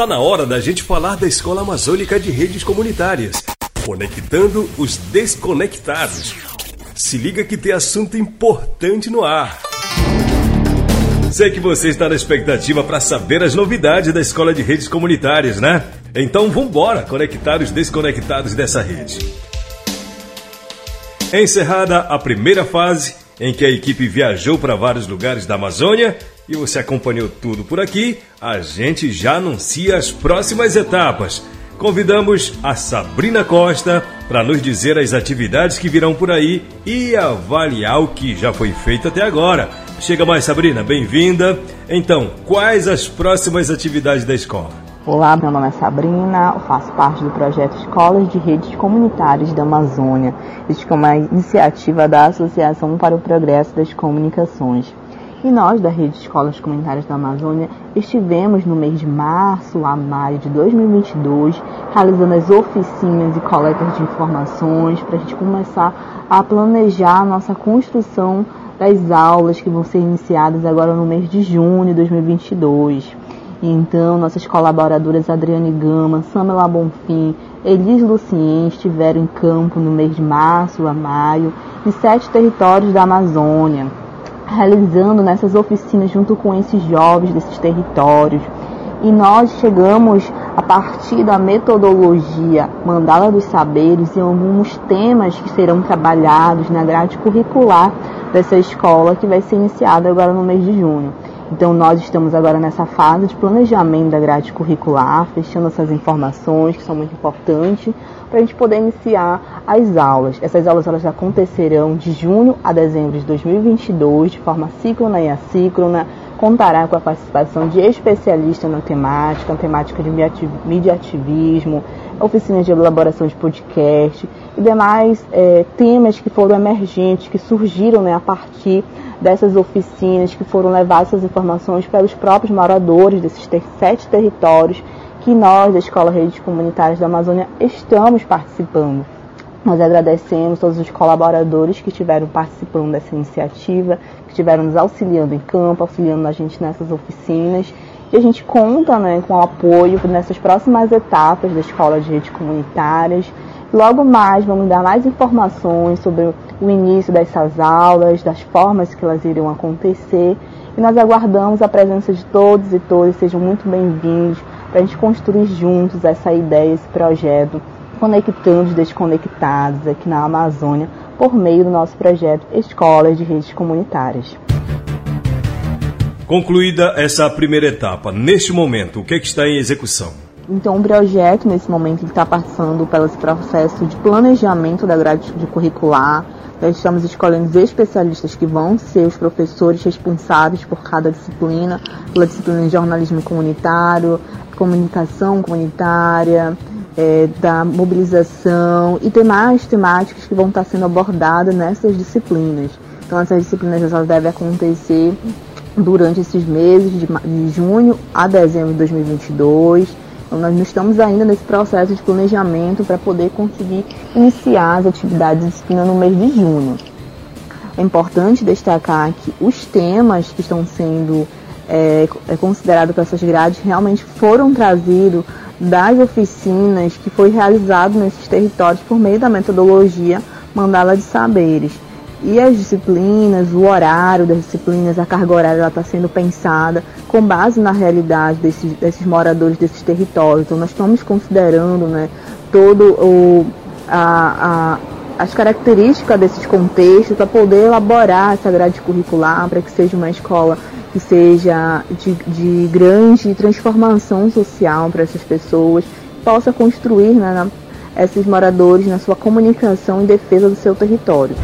Tá na hora da gente falar da Escola Amazônica de Redes Comunitárias, conectando os desconectados. Se liga que tem assunto importante no ar. Sei que você está na expectativa para saber as novidades da Escola de Redes Comunitárias, né? Então vambora conectar os desconectados dessa rede. Encerrada a primeira fase, em que a equipe viajou para vários lugares da Amazônia e você acompanhou tudo por aqui, a gente já anuncia as próximas etapas. Convidamos a Sabrina Costa para nos dizer as atividades que virão por aí e avaliar o que já foi feito até agora. Chega mais, Sabrina, bem-vinda. Então, quais as próximas atividades da escola? Olá, meu nome é Sabrina, faço parte do projeto Escolas de Redes Comunitárias da Amazônia. Este é uma iniciativa da Associação para o Progresso das Comunicações. E nós, da Rede Escolas Comunitárias da Amazônia, estivemos no mês de março a maio de 2022 realizando as oficinas e coletas de informações para a gente começar a planejar a nossa construção das aulas que vão ser iniciadas agora no mês de junho de 2022. Então, nossas colaboradoras Adriane Gama, Samela Bonfim, Elis Lucien estiveram em campo no mês de março a maio em sete territórios da Amazônia, realizando nessas oficinas junto com esses jovens desses territórios. E nós chegamos a partir da metodologia Mandala dos Saberes em alguns temas que serão trabalhados na grade curricular dessa escola que vai ser iniciada agora no mês de junho. Então, nós estamos agora nessa fase de planejamento da grade curricular, fechando essas informações que são muito importantes para a gente poder iniciar as aulas. Essas aulas elas acontecerão de junho a dezembro de 2022, de forma síncrona e assíncrona, contará com a participação de especialistas na temática, na temática de mediativismo, oficinas de elaboração de podcast e demais é, temas que foram emergentes, que surgiram né, a partir dessas oficinas que foram levar essas informações para os próprios moradores desses ter sete territórios que nós, da Escola Redes Comunitárias da Amazônia, estamos participando. Nós agradecemos todos os colaboradores que estiveram participando dessa iniciativa, que estiveram nos auxiliando em campo, auxiliando a gente nessas oficinas. E a gente conta né, com o apoio nessas próximas etapas da Escola de Redes Comunitárias. Logo mais vamos dar mais informações sobre o início dessas aulas, das formas que elas iriam acontecer. E nós aguardamos a presença de todos e todas, sejam muito bem-vindos para a gente construir juntos essa ideia, esse projeto, conectando os desconectados aqui na Amazônia por meio do nosso projeto Escolas de Redes Comunitárias. Concluída essa primeira etapa, neste momento, o que, é que está em execução? Então, o projeto, nesse momento, está passando pelo processo de planejamento da grade curricular, nós estamos escolhendo especialistas que vão ser os professores responsáveis por cada disciplina, pela disciplina de jornalismo comunitário, comunicação comunitária, é, da mobilização e demais temáticas que vão estar sendo abordadas nessas disciplinas. Então, essas disciplinas elas devem acontecer durante esses meses de, de junho a dezembro de 2022 então, nós não estamos ainda nesse processo de planejamento para poder conseguir iniciar as atividades de disciplina no mês de junho. É importante destacar que os temas que estão sendo é, é considerados para essas grades realmente foram trazidos das oficinas que foi realizado nesses territórios por meio da metodologia Mandala de Saberes. E as disciplinas, o horário das disciplinas, a carga horária está sendo pensada com base na realidade desses, desses moradores desses territórios. Então, nós estamos considerando né, todo o, a, a, as características desses contextos para poder elaborar essa grade curricular, para que seja uma escola que seja de, de grande transformação social para essas pessoas, possa construir né, na, esses moradores na sua comunicação em defesa do seu território.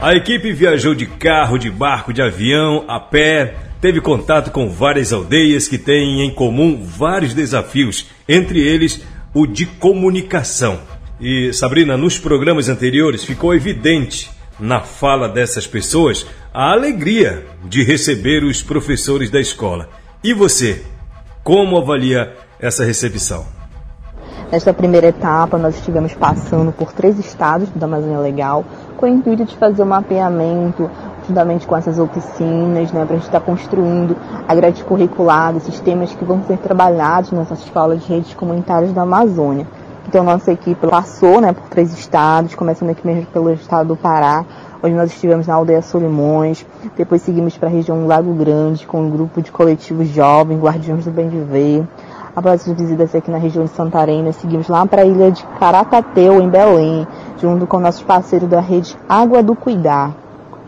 A equipe viajou de carro, de barco, de avião, a pé, teve contato com várias aldeias que têm em comum vários desafios, entre eles o de comunicação. E Sabrina, nos programas anteriores ficou evidente na fala dessas pessoas a alegria de receber os professores da escola. E você, como avalia essa recepção? Nesta primeira etapa, nós estivemos passando por três estados da Amazônia Legal, com o intuito de fazer um mapeamento, juntamente com essas oficinas, né, para a gente estar tá construindo a grade curricular desses temas que vão ser trabalhados nessa escola de redes comunitárias da Amazônia. Então, nossa equipe passou né, por três estados, começando aqui mesmo pelo estado do Pará, onde nós estivemos na aldeia Solimões, depois seguimos para a região do Lago Grande, com um grupo de coletivos jovens, Guardiões do Bem Viver. Após as visitas aqui na região de Santarém, nós seguimos lá para a ilha de Caratateu, em Belém, junto com nossos parceiros da rede Água do Cuidar,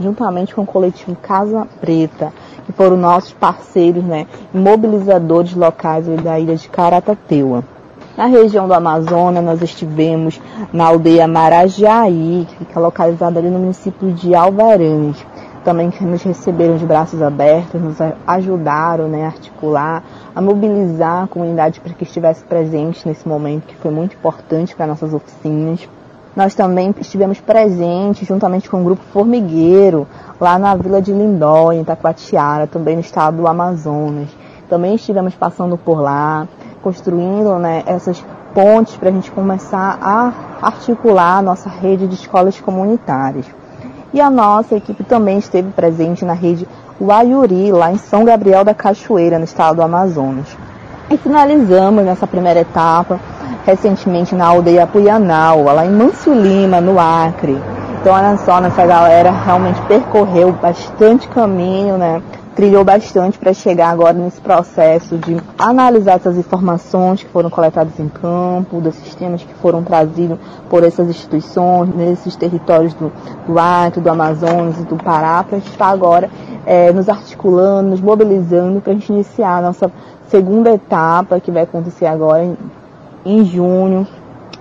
juntamente com o coletivo Casa Preta, que foram nossos parceiros, né, mobilizadores locais da ilha de Caratateu. Na região do Amazonas, nós estivemos na aldeia Marajaí, que fica localizada ali no município de Alvarães. Também nos receberam de braços abertos, nos ajudaram né, a articular, a mobilizar a comunidade para que estivesse presente nesse momento, que foi muito importante para nossas oficinas. Nós também estivemos presentes juntamente com o grupo Formigueiro, lá na vila de Lindó, em Itacoatiara, também no estado do Amazonas. Também estivemos passando por lá, construindo né, essas pontes para a gente começar a articular a nossa rede de escolas comunitárias. E a nossa equipe também esteve presente na rede Uaiuri, lá em São Gabriel da Cachoeira, no estado do Amazonas. E finalizamos nessa primeira etapa recentemente na aldeia Puianau, lá em Manso Lima, no Acre. Então, olha só, nossa galera realmente percorreu bastante caminho, né? Trilhou bastante para chegar agora nesse processo de analisar essas informações que foram coletadas em campo, dos sistemas que foram trazidos por essas instituições, nesses territórios do, do Acre, do Amazonas e do Pará, para a gente estar agora é, nos articulando, nos mobilizando para a gente iniciar a nossa segunda etapa, que vai acontecer agora em, em junho,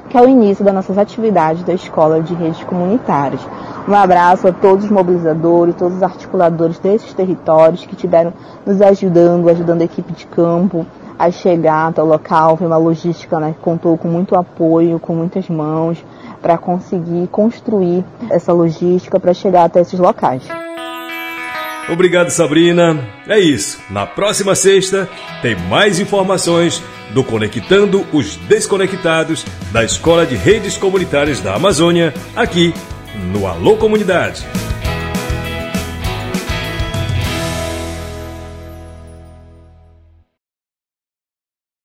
que é o início das nossas atividades da Escola de Redes Comunitárias. Um abraço a todos os mobilizadores, todos os articuladores desses territórios que estiveram nos ajudando, ajudando a equipe de campo a chegar até o local. Foi uma logística né, que contou com muito apoio, com muitas mãos, para conseguir construir essa logística para chegar até esses locais. Obrigado, Sabrina. É isso. Na próxima sexta tem mais informações do Conectando os Desconectados da Escola de Redes Comunitárias da Amazônia, aqui no Alô Comunidade.